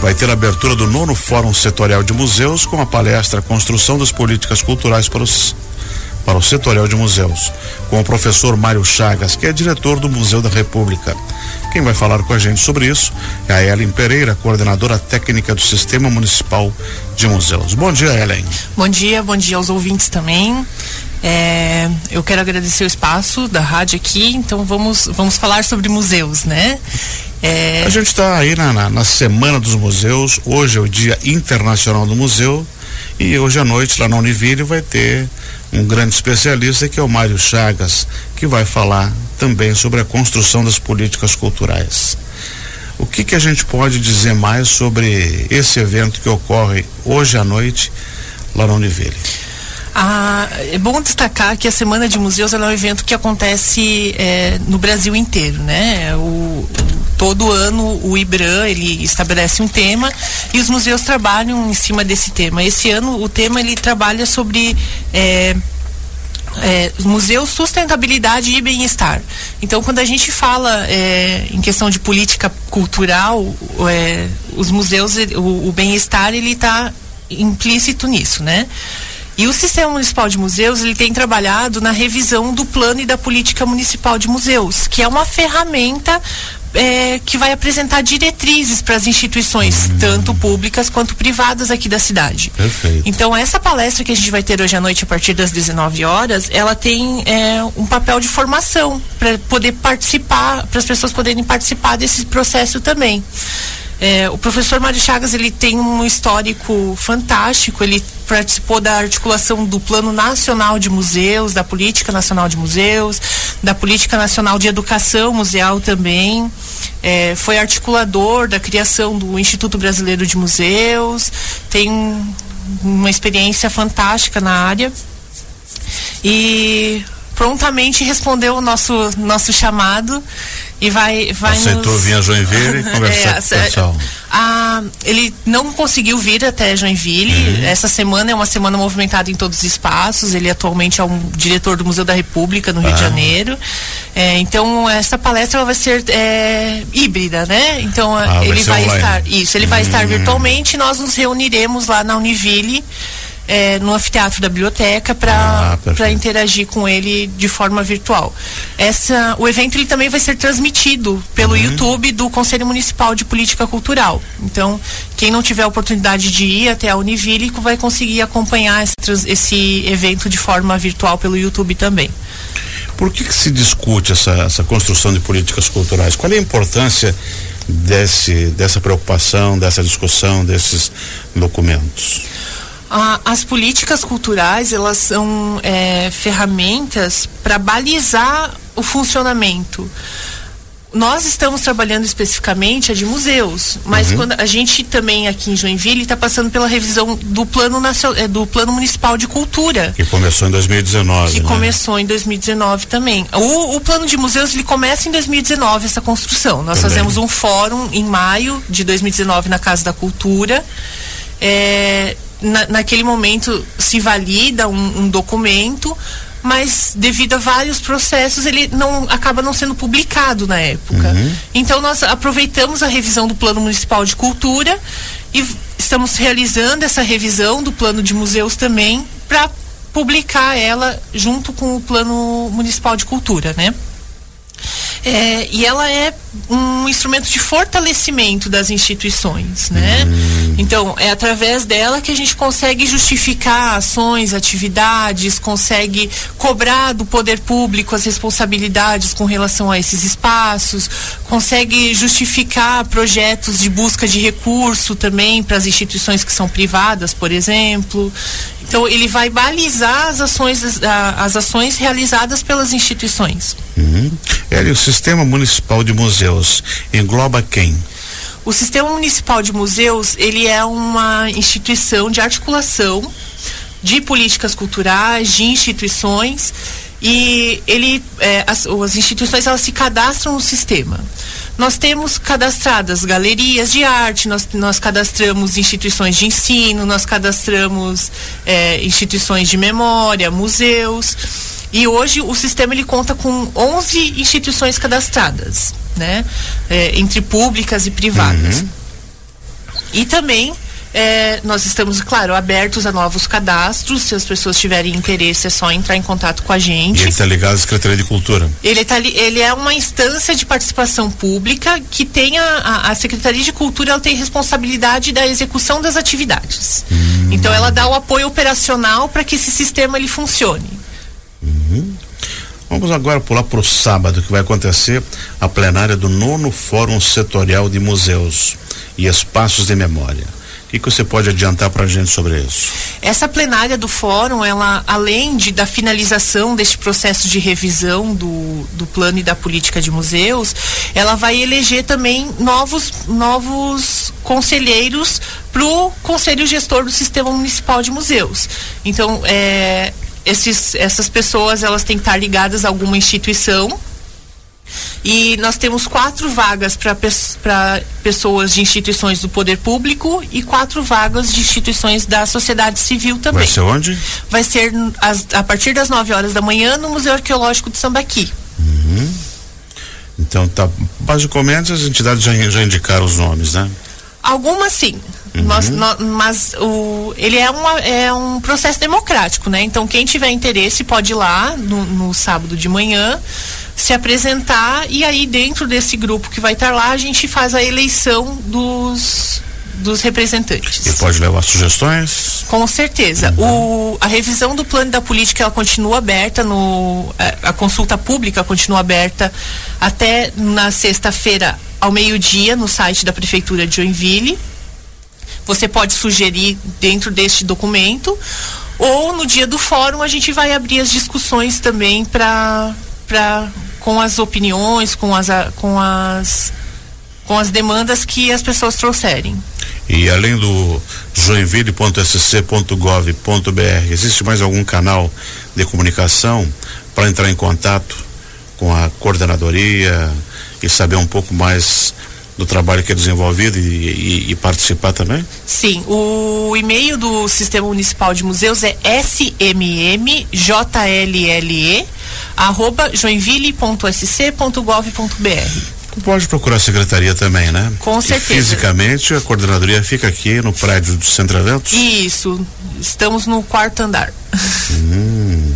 vai ter a abertura do nono Fórum Setorial de Museus com a palestra Construção das Políticas Culturais para os para o Setorial de Museus, com o professor Mário Chagas, que é diretor do Museu da República. Quem vai falar com a gente sobre isso é a Ellen Pereira, coordenadora técnica do Sistema Municipal de Museus. Bom dia, Ellen. Bom dia, bom dia aos ouvintes também. É, eu quero agradecer o espaço da rádio aqui, então vamos, vamos falar sobre museus, né? É... A gente está aí na, na, na, Semana dos Museus, hoje é o Dia Internacional do Museu e hoje à noite lá na Univille vai ter um grande especialista que é o Mário Chagas, que vai falar também sobre a construção das políticas culturais. O que, que a gente pode dizer mais sobre esse evento que ocorre hoje à noite lá na Univille? Ah, é bom destacar que a Semana de Museus é um evento que acontece é, no Brasil inteiro, né? O, todo ano o IBRAM ele estabelece um tema e os museus trabalham em cima desse tema. Esse ano o tema ele trabalha sobre é, é, museu, sustentabilidade e bem-estar. Então, quando a gente fala é, em questão de política cultural, é, os museus, o, o bem-estar ele está implícito nisso, né? E o Sistema Municipal de Museus, ele tem trabalhado na revisão do plano e da política municipal de museus, que é uma ferramenta é, que vai apresentar diretrizes para as instituições, hum. tanto públicas quanto privadas aqui da cidade. Perfeito. Então, essa palestra que a gente vai ter hoje à noite, a partir das 19 horas, ela tem é, um papel de formação para poder participar, para as pessoas poderem participar desse processo também. É, o professor Mário Chagas ele tem um histórico fantástico. Ele participou da articulação do Plano Nacional de Museus, da Política Nacional de Museus, da Política Nacional de Educação Museal também. É, foi articulador da criação do Instituto Brasileiro de Museus. Tem uma experiência fantástica na área. E prontamente respondeu o nosso, nosso chamado e vai, vai Aceitou nos... vir a Joinville e conversar é, com o pessoal. A, ele não conseguiu vir até Joinville. Uhum. Essa semana é uma semana movimentada em todos os espaços. Ele atualmente é um diretor do Museu da República no Rio ah. de Janeiro. É, então essa palestra vai ser é, híbrida, né? Então ah, ele vai, vai estar isso. Ele uhum. vai estar uhum. virtualmente. Nós nos reuniremos lá na Univille é, no anfiteatro da biblioteca para ah, interagir com ele de forma virtual. Essa, o evento ele também vai ser transmitido pelo uhum. YouTube do Conselho Municipal de Política Cultural. Então, quem não tiver a oportunidade de ir até a Univille vai conseguir acompanhar esse, esse evento de forma virtual pelo YouTube também. Por que, que se discute essa, essa construção de políticas culturais? Qual é a importância desse, dessa preocupação, dessa discussão, desses documentos? As políticas culturais elas são é, ferramentas para balizar o funcionamento nós estamos trabalhando especificamente a de museus, mas uhum. quando a gente também aqui em Joinville está passando pela revisão do plano nacional, é, do plano municipal de cultura. Que começou em 2019. Que né? começou em 2019 também. O, o, plano de museus ele começa em 2019 essa construção. Nós também. fazemos um fórum em maio de 2019 na Casa da Cultura. É, na, naquele momento se valida um, um, documento, mas devido a vários processos ele não acaba não sendo publicado na época. Uhum. Então nós aproveitamos a revisão do Plano Municipal de Cultura e estamos realizando essa revisão do Plano de Museus também para publicar ela junto com o Plano Municipal de Cultura, né? É, e ela é um instrumento de fortalecimento das instituições, né? Hum. Então, é através dela que a gente consegue justificar ações, atividades, consegue cobrar do poder público as responsabilidades com relação a esses espaços, consegue justificar projetos de busca de recurso também para as instituições que são privadas, por exemplo. Então, ele vai balizar as ações, as ações realizadas pelas instituições. Uhum. o Sistema Municipal de Museus engloba quem? O Sistema Municipal de Museus, ele é uma instituição de articulação de políticas culturais, de instituições e ele, é, as, as instituições elas se cadastram no sistema. Nós temos cadastradas galerias de arte, nós, nós cadastramos instituições de ensino, nós cadastramos é, instituições de memória, museus. E hoje o sistema ele conta com 11 instituições cadastradas, né? É, entre públicas e privadas. Uhum. E também é, nós estamos, claro, abertos a novos cadastros. Se as pessoas tiverem interesse, é só entrar em contato com a gente. E ele está ligado à Secretaria de Cultura? Ele, tá, ele é uma instância de participação pública que tem a, a, a Secretaria de Cultura, ela tem responsabilidade da execução das atividades. Hum. Então ela dá o apoio operacional para que esse sistema ele funcione. Uhum. Vamos agora pular para o sábado, que vai acontecer a plenária do nono Fórum Setorial de Museus e Espaços de Memória. Que, que você pode adiantar para a gente sobre isso? Essa plenária do fórum, ela, além de, da finalização deste processo de revisão do, do plano e da política de museus, ela vai eleger também novos, novos conselheiros para o Conselho Gestor do Sistema Municipal de Museus. Então, é, esses, essas pessoas elas têm que estar ligadas a alguma instituição e nós temos quatro vagas para pessoas de instituições do poder público e quatro vagas de instituições da sociedade civil também. Vai ser onde? Vai ser as, a partir das 9 horas da manhã no Museu Arqueológico de Sambaqui. Uhum. Então, tá, basicamente as entidades já, já indicaram os nomes, né? Algumas sim. Uhum. Nós, nós, mas o, ele é, uma, é um processo democrático, né? Então quem tiver interesse pode ir lá no, no sábado de manhã se apresentar e aí dentro desse grupo que vai estar lá a gente faz a eleição dos dos representantes. E pode levar sugestões? Com certeza. Uhum. O, a revisão do plano da política ela continua aberta no a, a consulta pública continua aberta até na sexta-feira ao meio-dia no site da prefeitura de Joinville. Você pode sugerir dentro deste documento ou no dia do fórum a gente vai abrir as discussões também para para com as opiniões, com as, com as com as demandas que as pessoas trouxerem. E além do joinville.sc.gov.br, existe mais algum canal de comunicação para entrar em contato com a coordenadoria e saber um pouco mais do trabalho que é desenvolvido e, e, e, participar também? Sim, o e-mail do Sistema Municipal de Museus é smmjlle arroba joinville.sc.gov.br. Pode procurar a secretaria também, né? Com certeza. E fisicamente, a coordenadoria fica aqui no prédio do Centro Eventos? Isso. Estamos no quarto andar. Hum.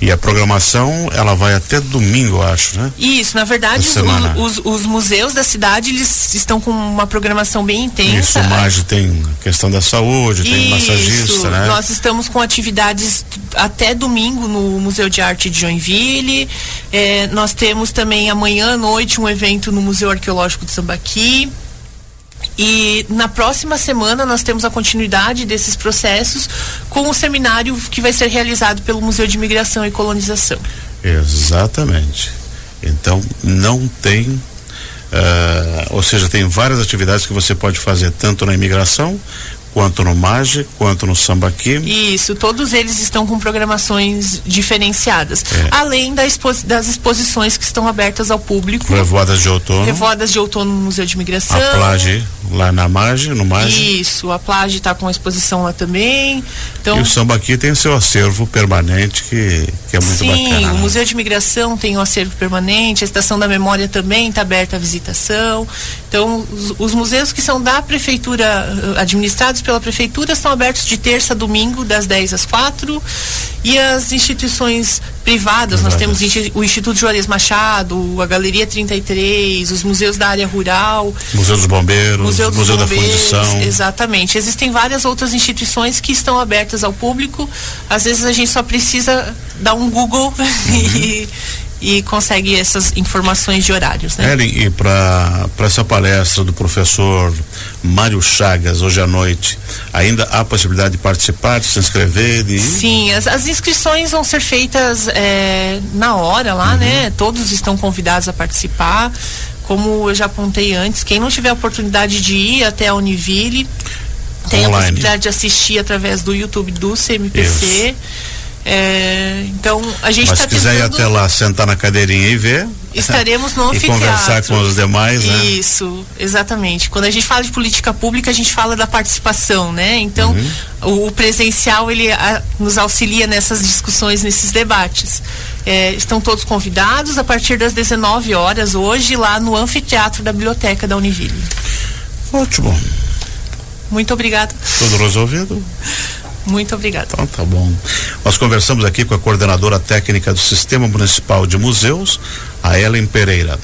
E a programação, ela vai até domingo, eu acho, né? Isso, na verdade, os, os, os, museus da cidade, eles estão com uma programação bem intensa. Isso, MAGE tem questão da saúde, Isso, tem massagista, né? Nós estamos com atividades até domingo no Museu de Arte de Joinville. É, nós temos também amanhã à noite um evento no Museu Arqueológico de Sambaqui. E na próxima semana nós temos a continuidade desses processos com o seminário que vai ser realizado pelo Museu de Imigração e Colonização. Exatamente. Então não tem, uh, ou seja, tem várias atividades que você pode fazer tanto na imigração quanto no Mage, quanto no Sambaqui. Isso, todos eles estão com programações diferenciadas. É. Além da das exposições que estão abertas ao público. Revoadas de outono. Revoadas de outono no Museu de Imigração. A Plage, lá na Mage, no Mage. Isso, a Plage está com a exposição lá também. Então, e o Sambaqui tem seu acervo permanente que, que é muito sim, bacana. Sim, o né? Museu de Imigração tem o um acervo permanente, a Estação da Memória também está aberta à visitação. Então, os, os museus que são da prefeitura, eh, administrados pela prefeitura, estão abertos de terça a domingo, das 10 às 4. E as instituições privadas, nós temos o Instituto Juarez Machado, a Galeria 33, os museus da área rural. Museu dos Bombeiros, Museu, dos Museu Bombeiros, da Fundição. Exatamente. Existem várias outras instituições que estão abertas ao público. Às vezes a gente só precisa dar um Google uhum. e e consegue essas informações de horários. Né? Ellen, e para essa palestra do professor Mário Chagas hoje à noite, ainda há possibilidade de participar, de se inscrever? De... Sim, as, as inscrições vão ser feitas é, na hora lá, uhum. né? Todos estão convidados a participar. Como eu já apontei antes, quem não tiver a oportunidade de ir até a Univille, tem Online. a possibilidade de assistir através do YouTube do CMPC. Isso é, então a gente está se quiser ir até lá, sentar na cadeirinha e ver. Estaremos no e conversar com os demais, né? Isso, exatamente. Quando a gente fala de política pública, a gente fala da participação, né? Então, uhum. o, presencial ele a, nos auxilia nessas discussões, nesses debates. É, estão todos convidados a partir das 19 horas hoje lá no anfiteatro da biblioteca da Univille. Ótimo. Muito obrigada. Tudo resolvido? Muito obrigada. Então tá bom. Nós conversamos aqui com a coordenadora técnica do Sistema Municipal de Museus, a Ellen Pereira.